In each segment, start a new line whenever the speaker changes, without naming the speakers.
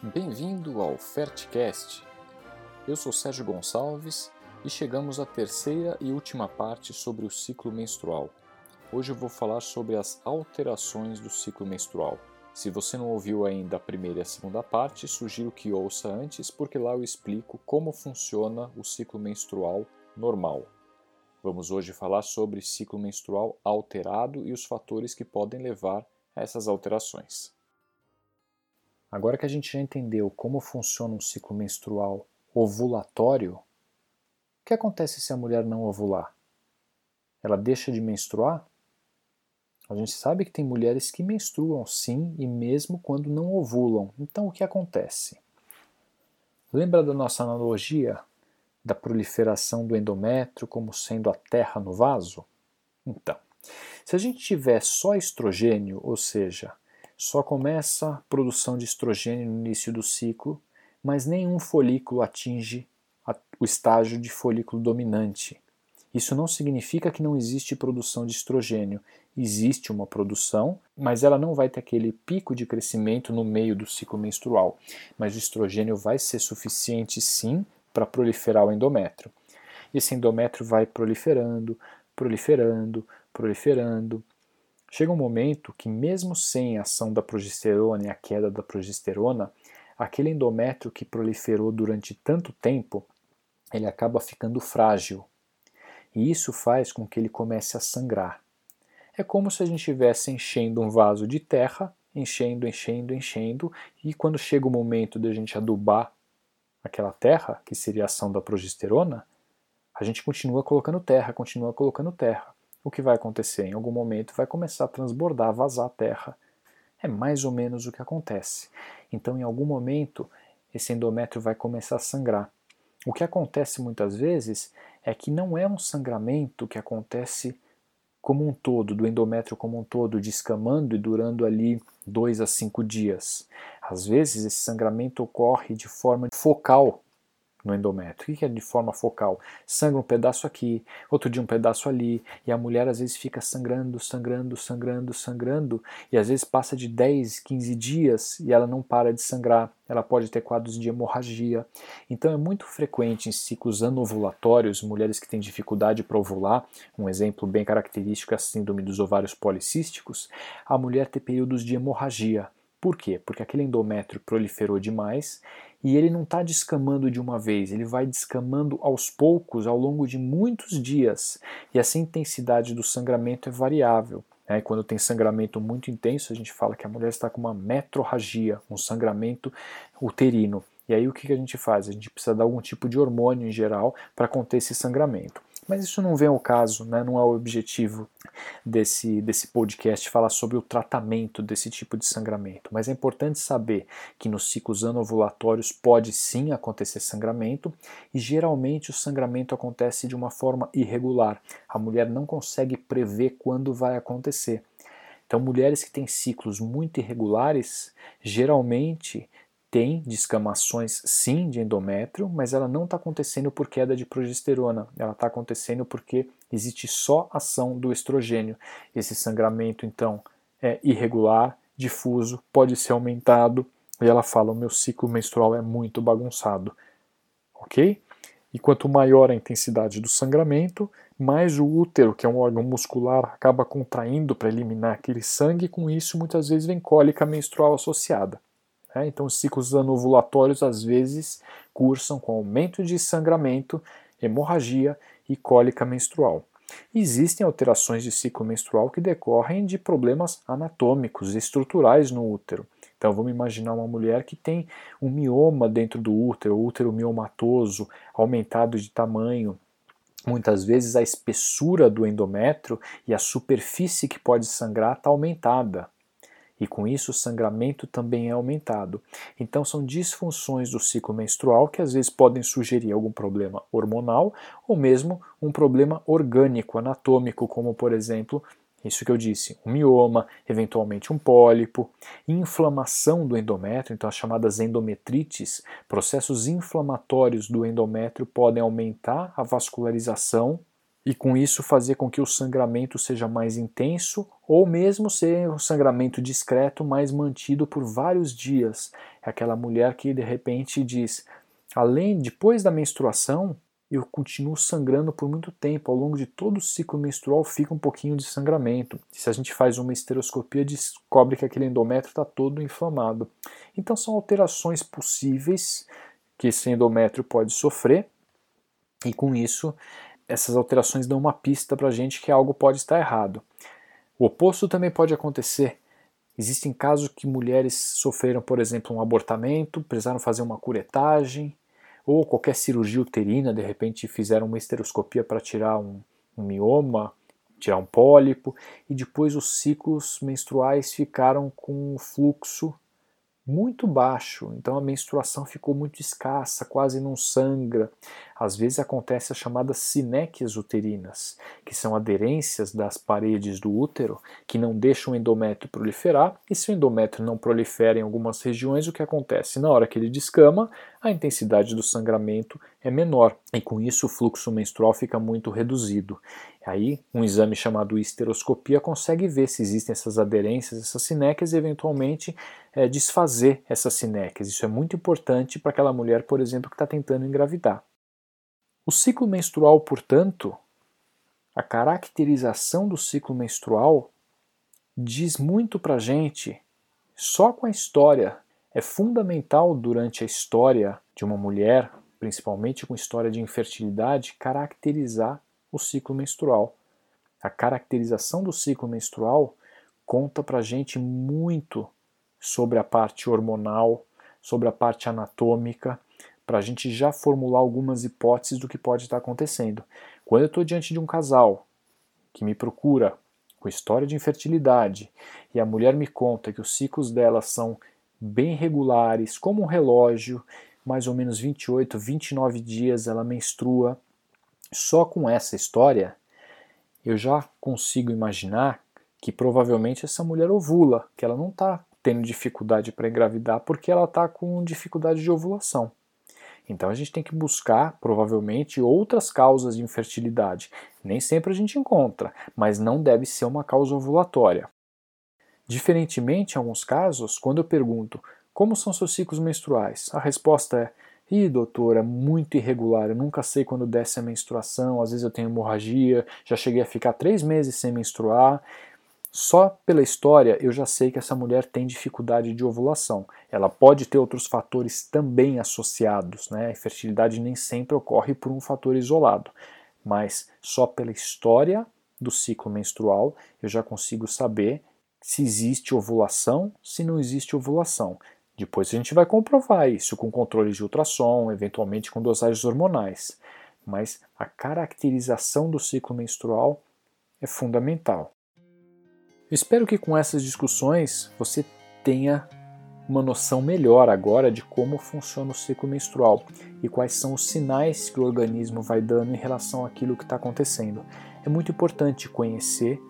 Bem-vindo ao Fertcast. Eu sou Sérgio Gonçalves e chegamos à terceira e última parte sobre o ciclo menstrual. Hoje eu vou falar sobre as alterações do ciclo menstrual. Se você não ouviu ainda a primeira e a segunda parte, sugiro que ouça antes, porque lá eu explico como funciona o ciclo menstrual normal. Vamos hoje falar sobre ciclo menstrual alterado e os fatores que podem levar a essas alterações. Agora que a gente já entendeu como funciona um ciclo menstrual ovulatório, o que acontece se a mulher não ovular? Ela deixa de menstruar? A gente sabe que tem mulheres que menstruam sim e mesmo quando não ovulam. Então o que acontece? Lembra da nossa analogia da proliferação do endométrio como sendo a terra no vaso? Então, se a gente tiver só estrogênio, ou seja, só começa a produção de estrogênio no início do ciclo, mas nenhum folículo atinge o estágio de folículo dominante. Isso não significa que não existe produção de estrogênio. Existe uma produção, mas ela não vai ter aquele pico de crescimento no meio do ciclo menstrual. Mas o estrogênio vai ser suficiente sim para proliferar o endométrio. Esse endométrio vai proliferando, proliferando, proliferando. Chega um momento que, mesmo sem a ação da progesterona e a queda da progesterona, aquele endométrio que proliferou durante tanto tempo, ele acaba ficando frágil. E isso faz com que ele comece a sangrar. É como se a gente estivesse enchendo um vaso de terra, enchendo, enchendo, enchendo, e quando chega o momento de a gente adubar aquela terra, que seria a ação da progesterona, a gente continua colocando terra, continua colocando terra. O que vai acontecer? Em algum momento vai começar a transbordar, vazar a terra. É mais ou menos o que acontece. Então, em algum momento, esse endométrio vai começar a sangrar. O que acontece muitas vezes é que não é um sangramento que acontece como um todo, do endométrio como um todo, descamando e durando ali dois a cinco dias. Às vezes esse sangramento ocorre de forma focal no endométrio. O que é de forma focal? Sangra um pedaço aqui, outro dia um pedaço ali, e a mulher às vezes fica sangrando, sangrando, sangrando, sangrando, e às vezes passa de 10, 15 dias e ela não para de sangrar. Ela pode ter quadros de hemorragia. Então é muito frequente em ciclos anovulatórios, mulheres que têm dificuldade para ovular, um exemplo bem característico é a síndrome dos ovários policísticos, a mulher ter períodos de hemorragia. Por quê? Porque aquele endométrio proliferou demais e ele não está descamando de uma vez, ele vai descamando aos poucos ao longo de muitos dias. E essa intensidade do sangramento é variável. Né? Quando tem sangramento muito intenso, a gente fala que a mulher está com uma metrorragia, um sangramento uterino. E aí o que a gente faz? A gente precisa dar algum tipo de hormônio em geral para conter esse sangramento. Mas isso não vem ao caso, né? não é o objetivo desse, desse podcast falar sobre o tratamento desse tipo de sangramento. Mas é importante saber que nos ciclos anovulatórios pode sim acontecer sangramento e geralmente o sangramento acontece de uma forma irregular. A mulher não consegue prever quando vai acontecer. Então, mulheres que têm ciclos muito irregulares geralmente tem descamações sim de endométrio, mas ela não está acontecendo por queda de progesterona, ela está acontecendo porque existe só ação do estrogênio. Esse sangramento então é irregular, difuso, pode ser aumentado, e ela fala: o meu ciclo menstrual é muito bagunçado. Ok? E quanto maior a intensidade do sangramento, mais o útero, que é um órgão muscular, acaba contraindo para eliminar aquele sangue, e com isso muitas vezes vem cólica menstrual associada. Né? Então, os ciclos anovulatórios às vezes cursam com aumento de sangramento, hemorragia e cólica menstrual. Existem alterações de ciclo menstrual que decorrem de problemas anatômicos e estruturais no útero. Então vamos imaginar uma mulher que tem um mioma dentro do útero, útero miomatoso, aumentado de tamanho. Muitas vezes a espessura do endométrio e a superfície que pode sangrar está aumentada e com isso o sangramento também é aumentado. Então são disfunções do ciclo menstrual que às vezes podem sugerir algum problema hormonal ou mesmo um problema orgânico, anatômico, como por exemplo isso que eu disse, um mioma, eventualmente um pólipo, inflamação do endométrio, então as chamadas endometrites, processos inflamatórios do endométrio podem aumentar a vascularização e com isso fazer com que o sangramento seja mais intenso ou mesmo ser um sangramento discreto, mas mantido por vários dias. É aquela mulher que de repente diz: além depois da menstruação, eu continuo sangrando por muito tempo. Ao longo de todo o ciclo menstrual fica um pouquinho de sangramento. Se a gente faz uma esteroscopia, descobre que aquele endométrio está todo inflamado. Então são alterações possíveis que esse endométrio pode sofrer, e com isso essas alterações dão uma pista para a gente que algo pode estar errado. O oposto também pode acontecer. Existem casos que mulheres sofreram, por exemplo, um abortamento, precisaram fazer uma curetagem, ou qualquer cirurgia uterina, de repente fizeram uma esteroscopia para tirar um, um mioma, tirar um pólipo, e depois os ciclos menstruais ficaram com um fluxo muito baixo, então a menstruação ficou muito escassa, quase não sangra. Às vezes acontece as chamadas sinéquias uterinas, que são aderências das paredes do útero que não deixam o endométrio proliferar, e se o endométrio não prolifera em algumas regiões, o que acontece? Na hora que ele descama, a intensidade do sangramento é menor, e com isso o fluxo menstrual fica muito reduzido. Aí, um exame chamado histeroscopia consegue ver se existem essas aderências, essas sinéquias, e eventualmente é, desfazer essas sinéquias. Isso é muito importante para aquela mulher, por exemplo, que está tentando engravidar. O ciclo menstrual, portanto, a caracterização do ciclo menstrual diz muito para gente, só com a história. É fundamental durante a história de uma mulher, principalmente com história de infertilidade, caracterizar o ciclo menstrual. A caracterização do ciclo menstrual conta para gente muito sobre a parte hormonal, sobre a parte anatômica, para a gente já formular algumas hipóteses do que pode estar acontecendo. Quando eu estou diante de um casal que me procura com história de infertilidade e a mulher me conta que os ciclos dela são bem regulares, como um relógio, mais ou menos 28, 29 dias ela menstrua, só com essa história, eu já consigo imaginar que provavelmente essa mulher ovula, que ela não está tendo dificuldade para engravidar porque ela está com dificuldade de ovulação. Então a gente tem que buscar, provavelmente, outras causas de infertilidade. Nem sempre a gente encontra, mas não deve ser uma causa ovulatória. Diferentemente, em alguns casos, quando eu pergunto como são seus ciclos menstruais, a resposta é Ih, doutora, muito irregular, eu nunca sei quando desce a menstruação, às vezes eu tenho hemorragia, já cheguei a ficar três meses sem menstruar. Só pela história eu já sei que essa mulher tem dificuldade de ovulação. Ela pode ter outros fatores também associados, né? A infertilidade nem sempre ocorre por um fator isolado, mas só pela história do ciclo menstrual eu já consigo saber se existe ovulação, se não existe ovulação. Depois a gente vai comprovar isso com controles de ultrassom, eventualmente com dosagens hormonais. Mas a caracterização do ciclo menstrual é fundamental. Espero que com essas discussões você tenha uma noção melhor agora de como funciona o ciclo menstrual e quais são os sinais que o organismo vai dando em relação àquilo que está acontecendo. É muito importante conhecer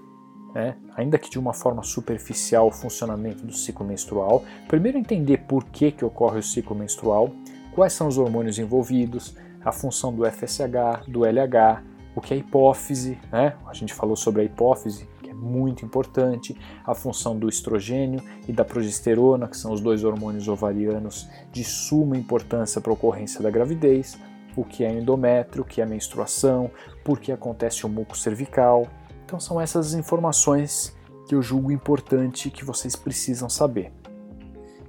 né, ainda que de uma forma superficial, o funcionamento do ciclo menstrual. Primeiro, entender por que, que ocorre o ciclo menstrual, quais são os hormônios envolvidos, a função do FSH, do LH, o que é hipófise, né? a gente falou sobre a hipófise, que é muito importante, a função do estrogênio e da progesterona, que são os dois hormônios ovarianos de suma importância para a ocorrência da gravidez, o que é endométrio, o que é menstruação, por que acontece o muco cervical, então são essas informações que eu julgo importante que vocês precisam saber.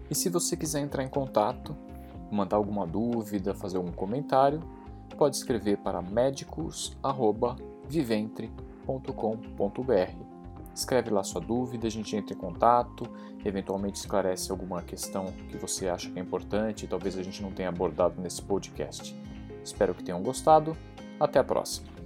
E se você quiser entrar em contato, mandar alguma dúvida, fazer algum comentário, pode escrever para médicos@viventre.com.br. Escreve lá sua dúvida, a gente entra em contato, eventualmente esclarece alguma questão que você acha que é importante e talvez a gente não tenha abordado nesse podcast. Espero que tenham gostado. Até a próxima.